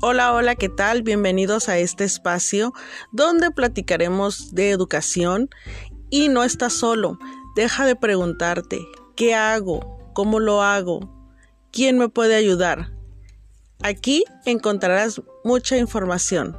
Hola, hola, ¿qué tal? Bienvenidos a este espacio donde platicaremos de educación y no estás solo. Deja de preguntarte, ¿qué hago? ¿Cómo lo hago? ¿Quién me puede ayudar? Aquí encontrarás mucha información.